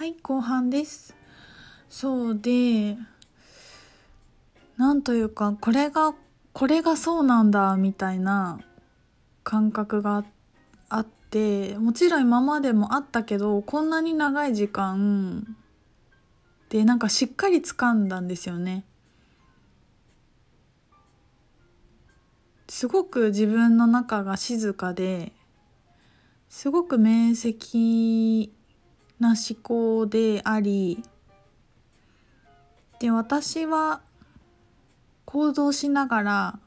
はい後半です。そうでなんというかこれがこれがそうなんだみたいな感覚があってもちろん今までもあったけどこんなに長い時間でなんかしっかり掴んだんですよね。すごく自分の中が静かですごく明晰な思考でありで私は行動しながら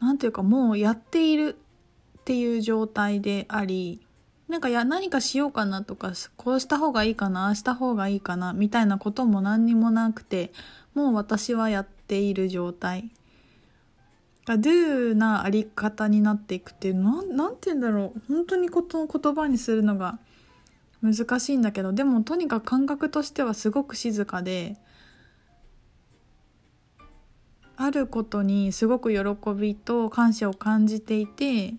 なんていうかもうやっているっていう状態でありなんかや何かしようかなとかこうした方がいいかなあした方がいいかなみたいなことも何にもなくてもう私はやっている状態。が do なあり方になっていくっていうのなんて言うんだろう。本当にこと言葉にするのが難しいんだけどでもとにかく感覚としてはすごく静かであることにすごく喜びと感謝を感じていて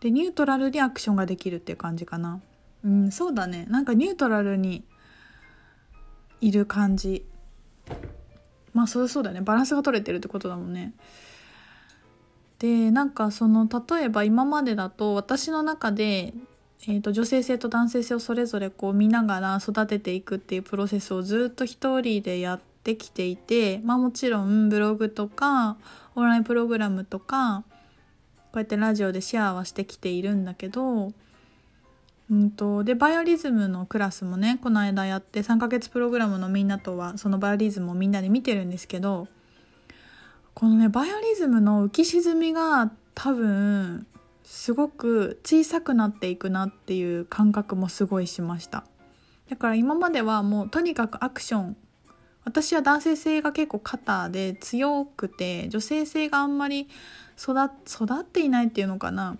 でニュートラルリアクションができるっていう感じかな。うんそうだね。なんかニュートラルにいる感じ。まあそうそうだね。バランスが取れてるってことだもんね。でなんかその例えば今までだと私の中で、えーと、女性性と男性性をそれぞれこう見ながら育てていくっていうプロセスをずっと一人でやってきていてまあもちろんブログとかオンラインプログラムとかこうやってラジオでシェアはしてきているんだけど、うんと、でバイオリズムのクラスもねこの間やって3ヶ月プログラムのみんなとはそのバイオリズムをみんなで見てるんですけどこのねバイオリズムの浮き沈みが多分すごく小さくなっていくなっていう感覚もすごいしました。だから今まではもうとにかくアクション。私は男性性が結構肩で強くて女性性があんまり育っていないっていうのかな。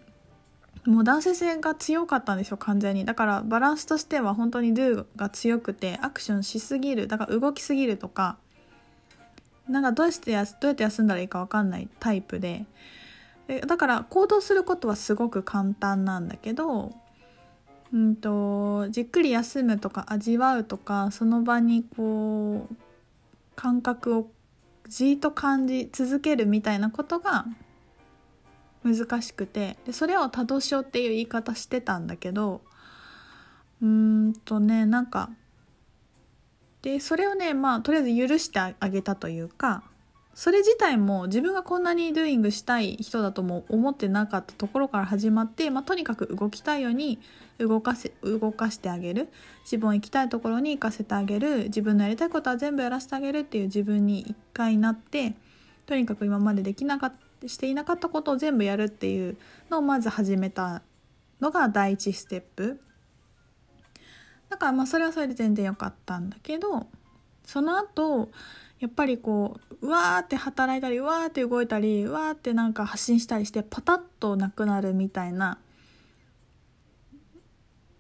もう男性性が強かったんですよ完全に。だからバランスとしては本当に do が強くてアクションしすぎる。だから動きすぎるとか。なんかどうしてどうやって休んだらいいか分かんないタイプで。だから行動することはすごく簡単なんだけど、うんと、じっくり休むとか味わうとかその場にこう感覚をじっと感じ続けるみたいなことが難しくてでそれを多動症っていう言い方してたんだけどうーんとねなんかでそれをねまあとりあえず許してあげたというかそれ自体も自分がこんなにドゥイングしたい人だとも思ってなかったところから始まって、まあ、とにかく動きたいように動かせ動かしてあげる。自分行きたいところに行かせてあげる。自分のやりたいことは全部やらせてあげるっていう自分に一回なってとにかく今までできなかったしていなかったことを全部やるっていうのをまず始めたのが第一ステップ。だからまあそれはそれで全然良かったんだけどその後やっぱりこううわーって働いたりうわーって動いたりうわーってなんか発信したりしてパタッとなくなるみたいな。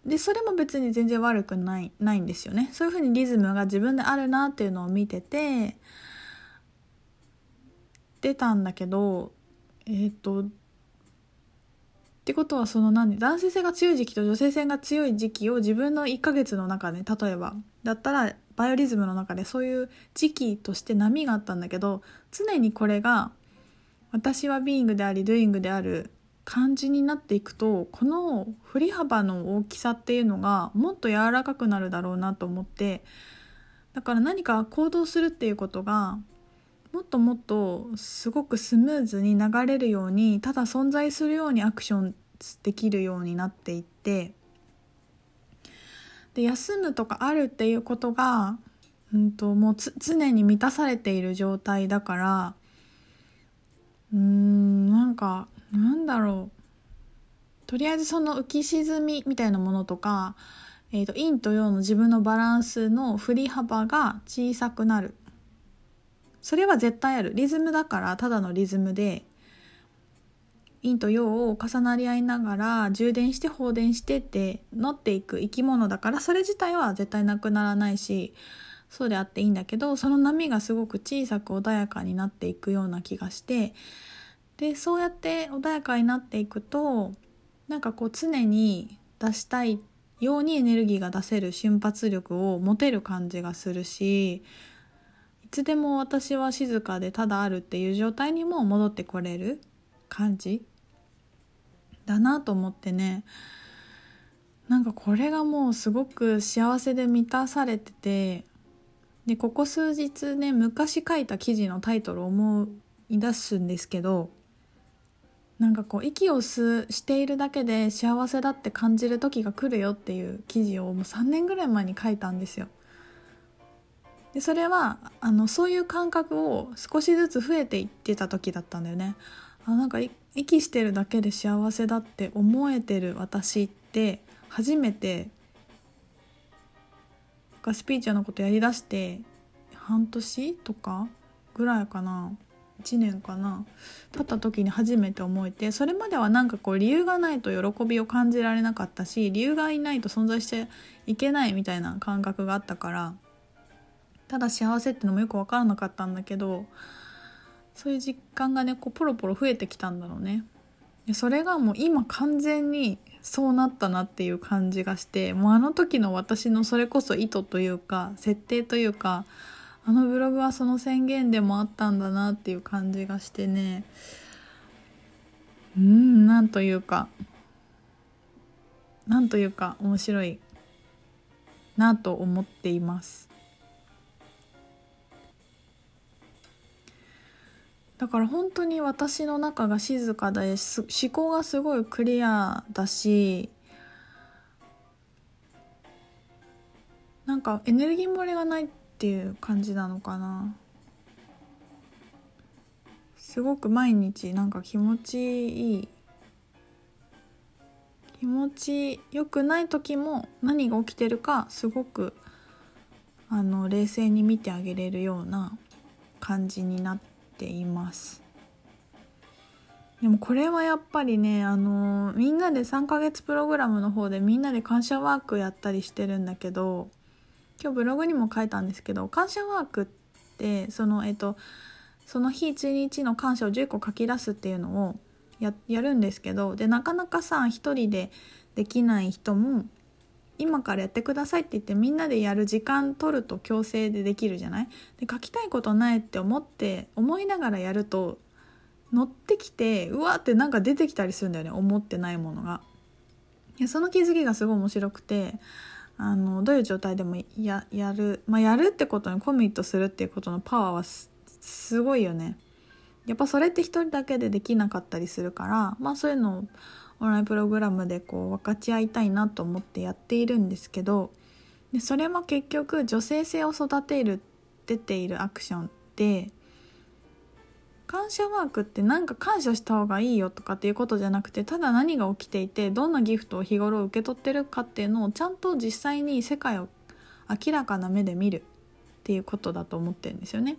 でそれも別に全然悪くないないんですよね。そういうふうにリズムが自分であるなっていうのを見てて出たんだけどえっ、ー、とってことはその何男性性が強い時期と女性性が強い時期を自分の1ヶ月の中で例えばだったらバイオリズムの中でそういう時期として波があったんだけど常にこれが私はビーイングでありドゥイングである感じになっていくとこの振り幅の大きさっていうのがもっと柔らかくなるだろうなと思ってだから何か行動するっていうことがもっともっとすごくスムーズに流れるようにただ存在するようにアクションできるようになっていってで休むとかあるっていうことが、うんと、もう常に満たされている状態だからうーんなんかなんだろう。とりあえずその浮き沈みみたいなものとか、えーと、陰と陽の自分のバランスの振り幅が小さくなる。それは絶対ある。リズムだからただのリズムで陰と陽を重なり合いながら充電して放電してって乗っていく生き物だからそれ自体は絶対なくならないしそうであっていいんだけどその波がすごく小さく穏やかになっていくような気がしてでそうやって穏やかになっていくとなんかこう常に出したいようにエネルギーが出せる瞬発力を持てる感じがするしいつでも私は静かでただあるっていう状態にも戻ってこれる。感じ？だなと思ってねなんかこれがもうすごく幸せで満たされててでここ数日ね昔書いた記事のタイトルを思い出すんですけどなんかこう息を吸しているだけで幸せだって感じる時が来るよっていう記事をもう3年ぐらい前に書いたんですよ。でそれはあのそういう感覚を少しずつ増えていってた時だったんだよね。あなんか息してるだけで幸せだって思えてる私って初めてスピーチャーのことやりだして半年とかぐらいかな。1年かな。経った時に初めて思えてそれまではなんかこう理由がないと喜びを感じられなかったし理由がいないと存在していけないみたいな感覚があったからただ幸せってのもよく分からなかったんだけどそういう実感がねこうポロポロ増えてきたんだろうね。でそれがもう今完全にそうなったなっていう感じがしてもうあの時の私のそれこそ意図というか設定というかあのブログはその宣言でもあったんだなっていう感じがしてねうんなんというかなんというか面白いなと思っていますだから本当に私の中が静かで思考がすごいクリアだしなんかエネルギー漏れがないっていう感じなのかな。すごく毎日なんか気持ちいい。気持ちよくない時も何が起きてるかすごくあの冷静に見てあげれるような感じになってています。でもこれはやっぱりねあのみんなで3ヶ月プログラムの方でみんなで感謝ワークやったりしてるんだけど今日ブログにも書いたんですけど感謝ワークってそのえっとその日一日の感謝を10個書き出すっていうのをややるんですけどでなかなかさ一人でできない人も今からやってくださいって言ってみんなでやる時間取ると強制でできるじゃない？で書きたいことないって思って思いながらやると乗ってきてうわってなんか出てきたりするんだよね思ってないものが。いやその気づきがすごい面白くてあのどういう状態でもややる、まあ、やるってことにコミットするっていうことのパワーはすごいよね。やっぱそれって一人だけでできなかったりするからまあそういうのをオンラインプログラムでこう分かち合いたいなと思ってやっているんですけどでそれも結局女性性を育てる出ているアクションって感謝ワークってなんか感謝した方がいいよとかっていうことじゃなくてただ何が起きていてどんなギフトを日頃受け取ってるかっていうのをちゃんと実際に世界を明らかな目で見るっていうことだと思ってるんですよね。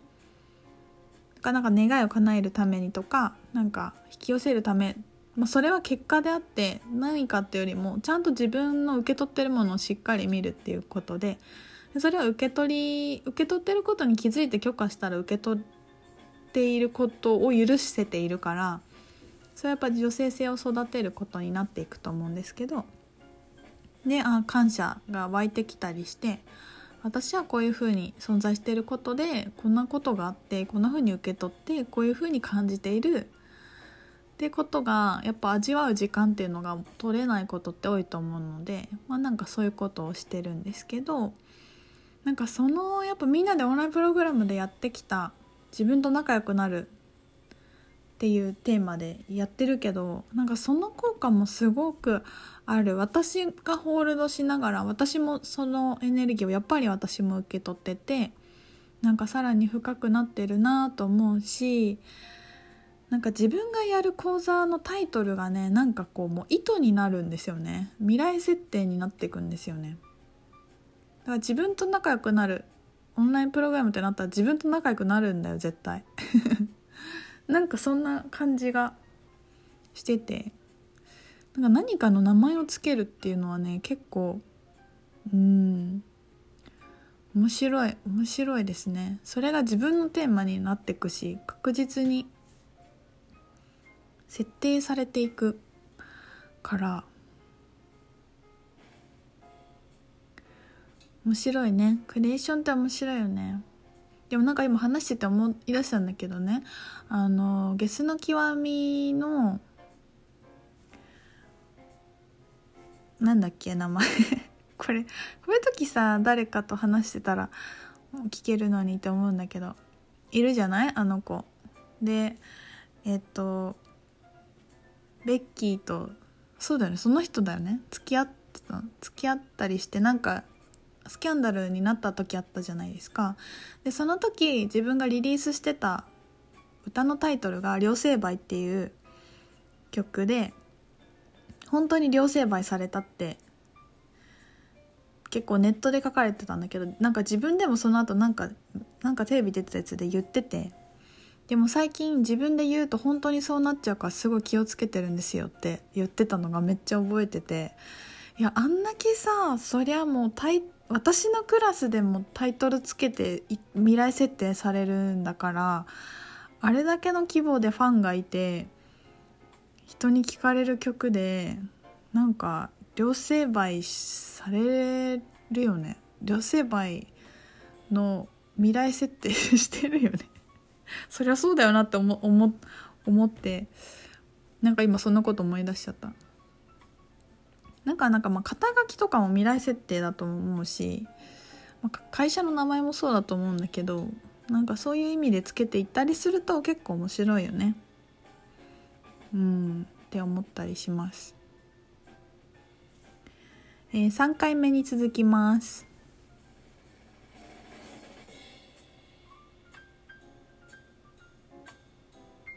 だかなか願いを叶えるためにとかなんか引き寄せるため、まあ、それは結果であって何かっていうよりもちゃんと自分の受け取ってるものをしっかり見るっていうことでそれを受け取り受け取ってることに気づいて許可したら受け取っていることを許せているからそれはやっぱ女性性を育てることになっていくと思うんですけどであ感謝が湧いてきたりして私はこういうふうに存在していることでこんなことがあってこんなふうに受け取ってこういうふうに感じているってことがやっぱ味わう時間っていうのが取れないことって多いと思うのでまあなんかそういうことをしてるんですけどなんかそのやっぱみんなでオンラインプログラムでやってきた自分と仲良くなるっていうテーマでやってるけどなんかその効果もすごくある。私がホールドしながら私もそのエネルギーをやっぱり私も受け取っててなんかさらに深くなってるなと思うしなんか自分がやる講座のタイトルがねなんかこうもう意図になるんですよね。未来設定になっていくんですよね。だから自分と仲良くなる。オンラインプログラムってなったら自分と仲良くなるんだよ絶対。なんかそんな感じがしてて。なんか何かの名前をつけるっていうのはね結構うん。面白い面白いですね。それが自分のテーマになっていくし確実に設定されていくから。面白いね。クリエーションって面白いよね。でもなんか今話してて思い出したんだけどね。あのゲスの極みのなんだっけ名前。これこういう時さ誰かと話してたら聞けるのにって思うんだけどいるじゃない？あの子。でえっとベッキーとそうだよねその人だよね。付き合ってた付き合ったりしてなんかスキャンダルになった時あったじゃないですか。でその時自分がリリースしてた歌のタイトルが「両成敗」っていう曲で本当に両成敗されたって結構ネットで書かれてたんだけどなんか自分でもその後なんかなんかテレビ出てたやつで言っててでも最近自分で言うと本当にそうなっちゃうからすごい気をつけてるんですよって言ってたのがめっちゃ覚えてて。いやあんだけさそりゃもうタイ私のクラスでもタイトルつけて未来設定されるんだからあれだけの規模でファンがいて人に聞かれる曲でなんか両成敗されるよね。両成敗の未来設定してるよね。そりゃそうだよなって思思思ってなんか今そんなこと思い出しちゃった。なんかなんかまあ肩書きとかも未来設定だと思うし、まあ、会社の名前もそうだと思うんだけどなんかそういう意味でつけていったりすると結構面白いよね。うんって思ったりします、えー、3回目に続きます。